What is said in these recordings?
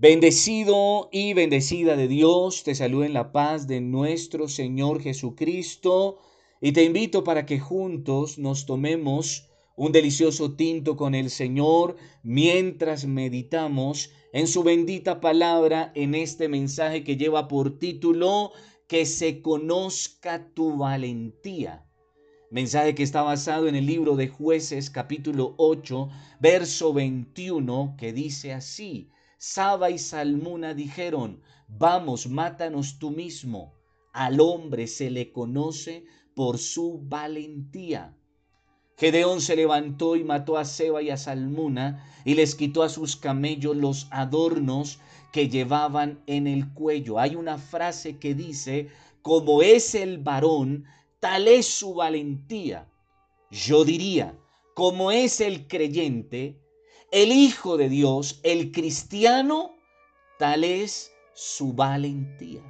Bendecido y bendecida de Dios, te saludo en la paz de nuestro Señor Jesucristo y te invito para que juntos nos tomemos un delicioso tinto con el Señor mientras meditamos en su bendita palabra en este mensaje que lleva por título Que se conozca tu valentía. Mensaje que está basado en el libro de jueces capítulo 8, verso 21, que dice así. Saba y Salmuna dijeron, vamos, mátanos tú mismo. Al hombre se le conoce por su valentía. Gedeón se levantó y mató a Seba y a Salmuna y les quitó a sus camellos los adornos que llevaban en el cuello. Hay una frase que dice, como es el varón, tal es su valentía. Yo diría, como es el creyente, el Hijo de Dios, el cristiano, tal es su valentía.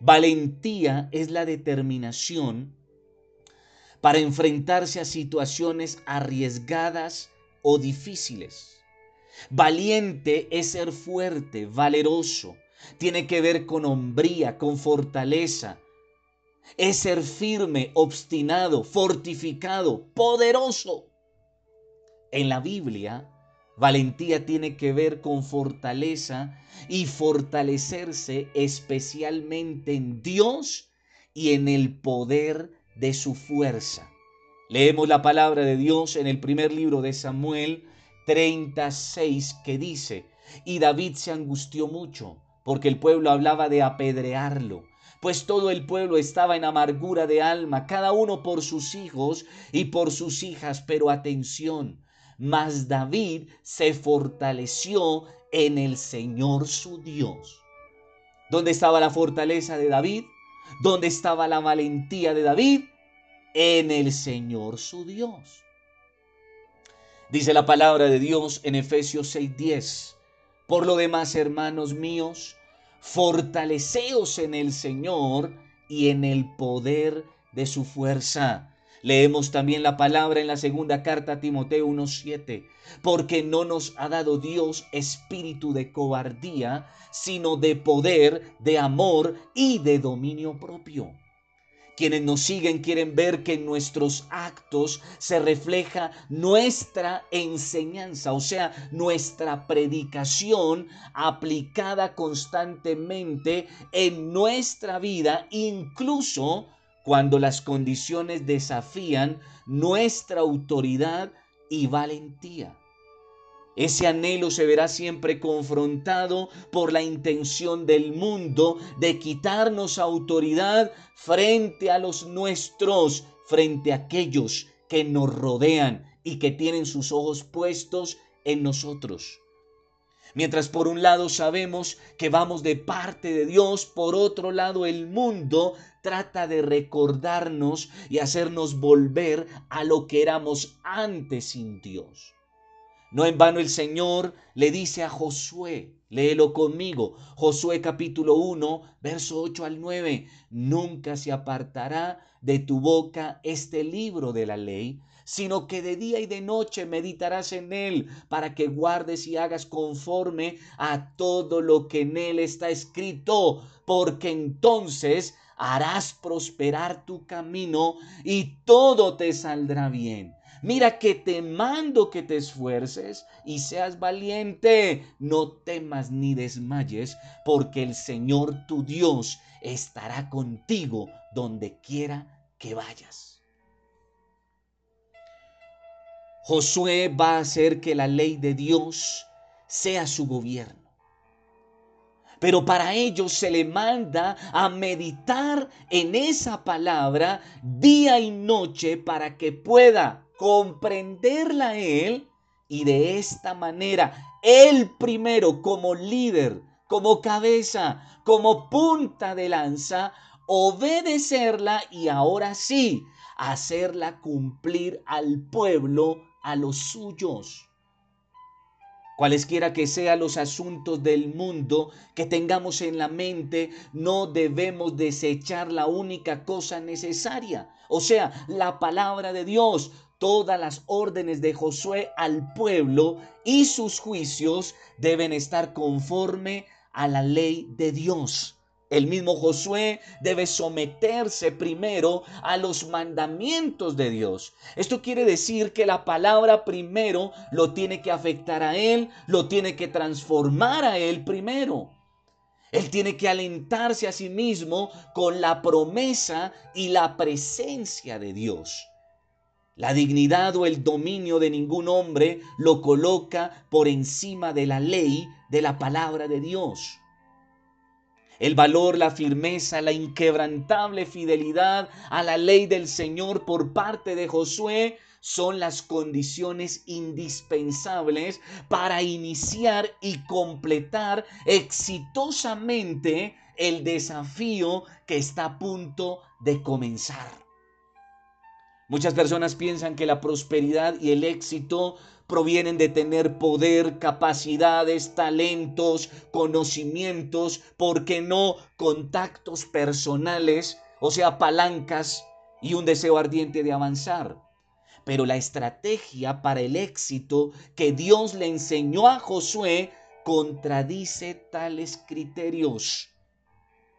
Valentía es la determinación para enfrentarse a situaciones arriesgadas o difíciles. Valiente es ser fuerte, valeroso. Tiene que ver con hombría, con fortaleza. Es ser firme, obstinado, fortificado, poderoso. En la Biblia, valentía tiene que ver con fortaleza y fortalecerse especialmente en Dios y en el poder de su fuerza. Leemos la palabra de Dios en el primer libro de Samuel 36 que dice, y David se angustió mucho porque el pueblo hablaba de apedrearlo pues todo el pueblo estaba en amargura de alma, cada uno por sus hijos y por sus hijas, pero atención, mas David se fortaleció en el Señor su Dios. ¿Dónde estaba la fortaleza de David? ¿Dónde estaba la valentía de David? En el Señor su Dios. Dice la palabra de Dios en Efesios 6:10. Por lo demás, hermanos míos, fortaleceos en el Señor y en el poder de su fuerza Leemos también la palabra en la segunda carta a Timoteo 1.7, porque no nos ha dado Dios espíritu de cobardía, sino de poder, de amor y de dominio propio. Quienes nos siguen quieren ver que en nuestros actos se refleja nuestra enseñanza, o sea, nuestra predicación aplicada constantemente en nuestra vida, incluso cuando las condiciones desafían nuestra autoridad y valentía. Ese anhelo se verá siempre confrontado por la intención del mundo de quitarnos autoridad frente a los nuestros, frente a aquellos que nos rodean y que tienen sus ojos puestos en nosotros. Mientras por un lado sabemos que vamos de parte de Dios, por otro lado el mundo trata de recordarnos y hacernos volver a lo que éramos antes sin Dios. No en vano el Señor le dice a Josué, léelo conmigo, Josué capítulo 1, verso 8 al 9, nunca se apartará de tu boca este libro de la ley, sino que de día y de noche meditarás en él, para que guardes y hagas conforme a todo lo que en él está escrito, porque entonces harás prosperar tu camino y todo te saldrá bien. Mira que te mando que te esfuerces y seas valiente. No temas ni desmayes, porque el Señor tu Dios estará contigo donde quiera que vayas. Josué va a hacer que la ley de Dios sea su gobierno. Pero para ello se le manda a meditar en esa palabra día y noche para que pueda comprenderla él y de esta manera él primero como líder, como cabeza, como punta de lanza, obedecerla y ahora sí hacerla cumplir al pueblo, a los suyos. Cualesquiera que sean los asuntos del mundo que tengamos en la mente, no debemos desechar la única cosa necesaria, o sea, la palabra de Dios. todas las órdenes de Josué al pueblo y sus juicios deben estar conforme a la ley de Dios. El mismo Josué debe someterse primero a los mandamientos de Dios. Esto quiere decir que la palabra primero lo tiene que afectar a él, lo tiene que transformar a él primero. Él tiene que alentarse a sí mismo con la promesa y la presencia de Dios. La dignidad o el dominio de ningún hombre lo coloca por encima de la ley de la palabra de Dios. El valor, la firmeza, la inquebrantable fidelidad a la ley del Señor por parte de Josué son las condiciones indispensables para iniciar y completar exitosamente el desafío que está a punto de comenzar. Muchas personas piensan que la prosperidad y el éxito provienen de tener poder, capacidades, talentos, conocimientos, ¿por qué no contactos personales, o sea, palancas y un deseo ardiente de avanzar. Pero la estrategia para el éxito que Dios le enseñó a Josué contradice tales criterios.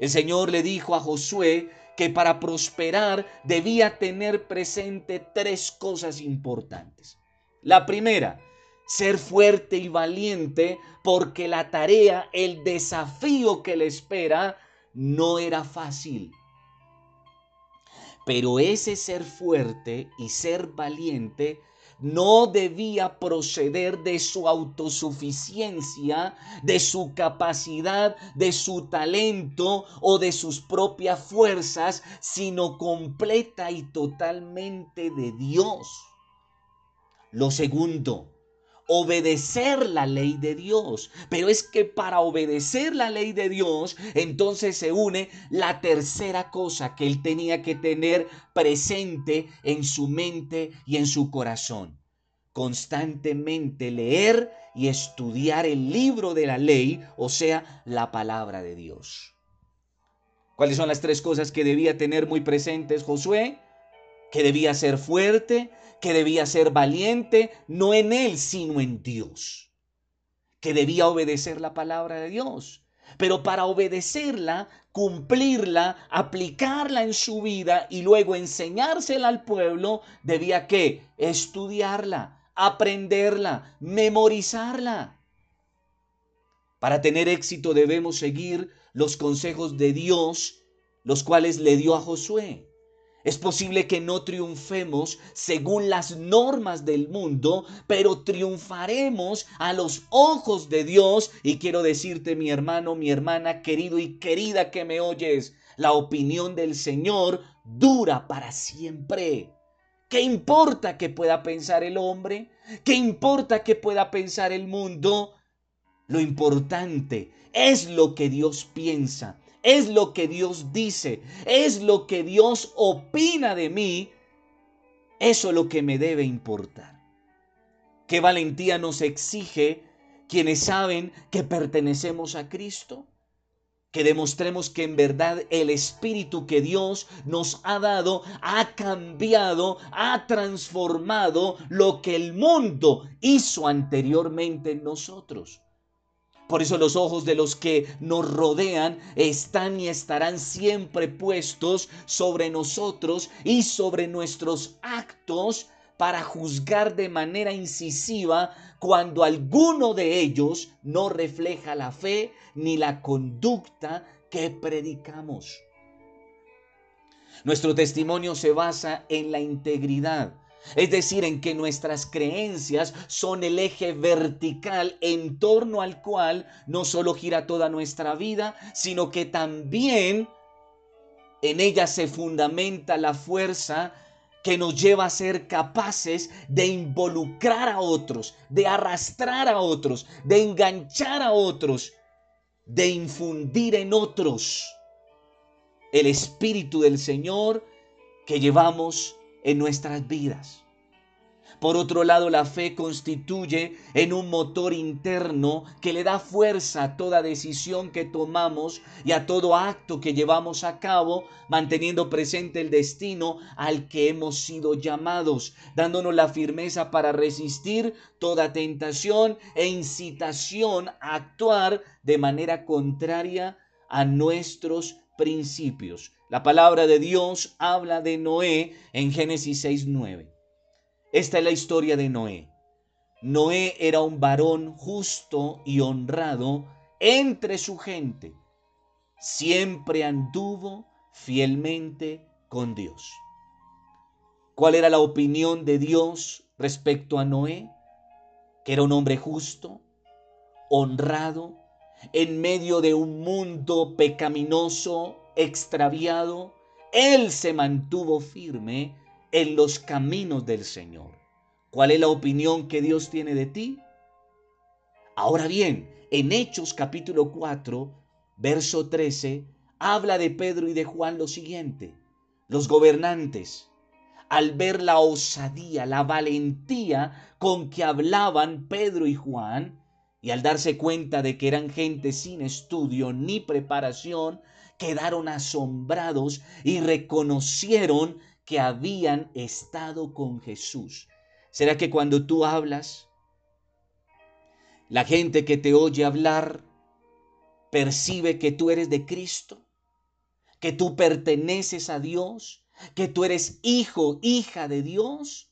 El Señor le dijo a Josué que para prosperar debía tener presente tres cosas importantes. La primera, ser fuerte y valiente porque la tarea, el desafío que le espera no era fácil. Pero ese ser fuerte y ser valiente no debía proceder de su autosuficiencia, de su capacidad, de su talento o de sus propias fuerzas, sino completa y totalmente de Dios. Lo segundo, obedecer la ley de Dios. Pero es que para obedecer la ley de Dios, entonces se une la tercera cosa que él tenía que tener presente en su mente y en su corazón. Constantemente leer y estudiar el libro de la ley, o sea, la palabra de Dios. ¿Cuáles son las tres cosas que debía tener muy presentes Josué? Que debía ser fuerte, que debía ser valiente, no en él, sino en Dios, que debía obedecer la palabra de Dios. Pero para obedecerla, cumplirla, aplicarla en su vida y luego enseñársela al pueblo, debía que estudiarla, aprenderla, memorizarla. Para tener éxito debemos seguir los consejos de Dios, los cuales le dio a Josué. Es posible que no triunfemos según las normas del mundo, pero triunfaremos a los ojos de Dios. Y quiero decirte, mi hermano, mi hermana, querido y querida que me oyes, la opinión del Señor dura para siempre. ¿Qué importa que pueda pensar el hombre? ¿Qué importa que pueda pensar el mundo? Lo importante es lo que Dios piensa es lo que Dios dice, es lo que Dios opina de mí, eso es lo que me debe importar. ¿Qué valentía nos exige quienes saben que pertenecemos a Cristo? Que demostremos que en verdad el Espíritu que Dios nos ha dado ha cambiado, ha transformado lo que el mundo hizo anteriormente en nosotros. Por eso los ojos de los que nos rodean están y estarán siempre puestos sobre nosotros y sobre nuestros actos para juzgar de manera incisiva cuando alguno de ellos no refleja la fe ni la conducta que predicamos. Nuestro testimonio se basa en la integridad es decir, en que nuestras creencias son el eje vertical en torno al cual no solo gira toda nuestra vida, sino que también en ella se fundamenta la fuerza que nos lleva a ser capaces de involucrar a otros, de arrastrar a otros, de enganchar a otros, de infundir en otros el Espíritu del Señor que llevamos en nuestras vidas. Por otro lado, la fe constituye en un motor interno que le da fuerza a toda decisión que tomamos y a todo acto que llevamos a cabo, manteniendo presente el destino al que hemos sido llamados, dándonos la firmeza para resistir toda tentación e incitación a actuar de manera contraria a nuestros principios. La palabra de Dios habla de Noé en Génesis 6.9. Esta es la historia de Noé. Noé era un varón justo y honrado entre su gente. Siempre anduvo fielmente con Dios. ¿Cuál era la opinión de Dios respecto a Noé? Que era un hombre justo, honrado, en medio de un mundo pecaminoso, extraviado. Él se mantuvo firme en los caminos del Señor. ¿Cuál es la opinión que Dios tiene de ti? Ahora bien, en Hechos capítulo 4, verso 13, habla de Pedro y de Juan lo siguiente. Los gobernantes, al ver la osadía, la valentía con que hablaban Pedro y Juan, y al darse cuenta de que eran gente sin estudio ni preparación, quedaron asombrados y reconocieron que habían estado con Jesús. ¿Será que cuando tú hablas, la gente que te oye hablar percibe que tú eres de Cristo? ¿Que tú perteneces a Dios? ¿Que tú eres hijo, hija de Dios?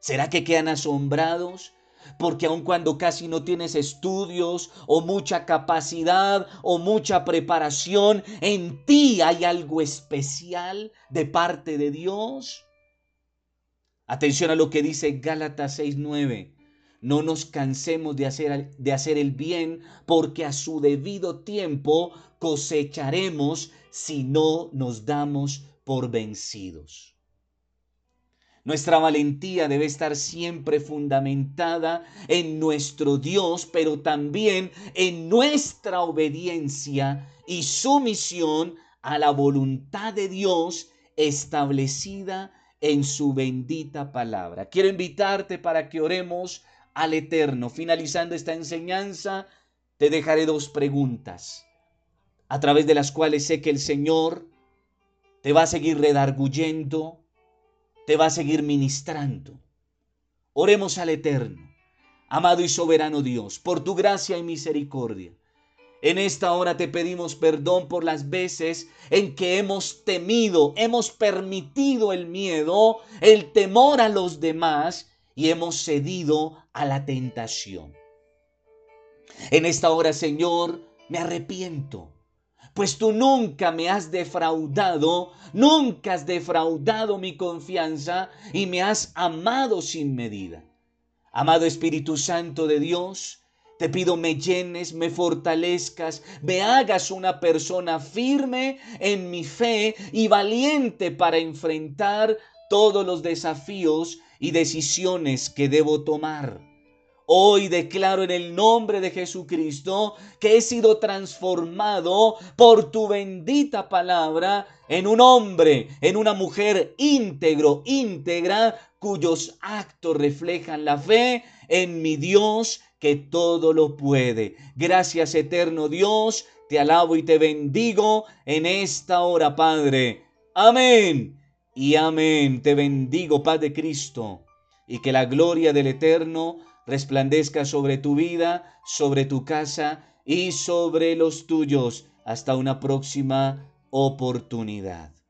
¿Será que quedan asombrados porque aun cuando casi no tienes estudios o mucha capacidad o mucha preparación, en ti hay algo especial de parte de Dios. Atención a lo que dice Gálatas 6:9. No nos cansemos de hacer, de hacer el bien, porque a su debido tiempo cosecharemos si no nos damos por vencidos. Nuestra valentía debe estar siempre fundamentada en nuestro Dios, pero también en nuestra obediencia y sumisión a la voluntad de Dios establecida en su bendita palabra. Quiero invitarte para que oremos al Eterno. Finalizando esta enseñanza, te dejaré dos preguntas, a través de las cuales sé que el Señor te va a seguir redarguyendo te va a seguir ministrando. Oremos al Eterno, amado y soberano Dios, por tu gracia y misericordia. En esta hora te pedimos perdón por las veces en que hemos temido, hemos permitido el miedo, el temor a los demás y hemos cedido a la tentación. En esta hora, Señor, me arrepiento pues tú nunca me has defraudado, nunca has defraudado mi confianza y me has amado sin medida. Amado Espíritu Santo de Dios, te pido me llenes, me fortalezcas, me hagas una persona firme en mi fe y valiente para enfrentar todos los desafíos y decisiones que debo tomar. Hoy declaro en el nombre de Jesucristo que he sido transformado por tu bendita palabra en un hombre, en una mujer íntegro, íntegra, cuyos actos reflejan la fe en mi Dios que todo lo puede. Gracias eterno Dios, te alabo y te bendigo en esta hora, Padre. Amén. Y amén. Te bendigo, Padre Cristo, y que la gloria del Eterno resplandezca sobre tu vida, sobre tu casa y sobre los tuyos. Hasta una próxima oportunidad.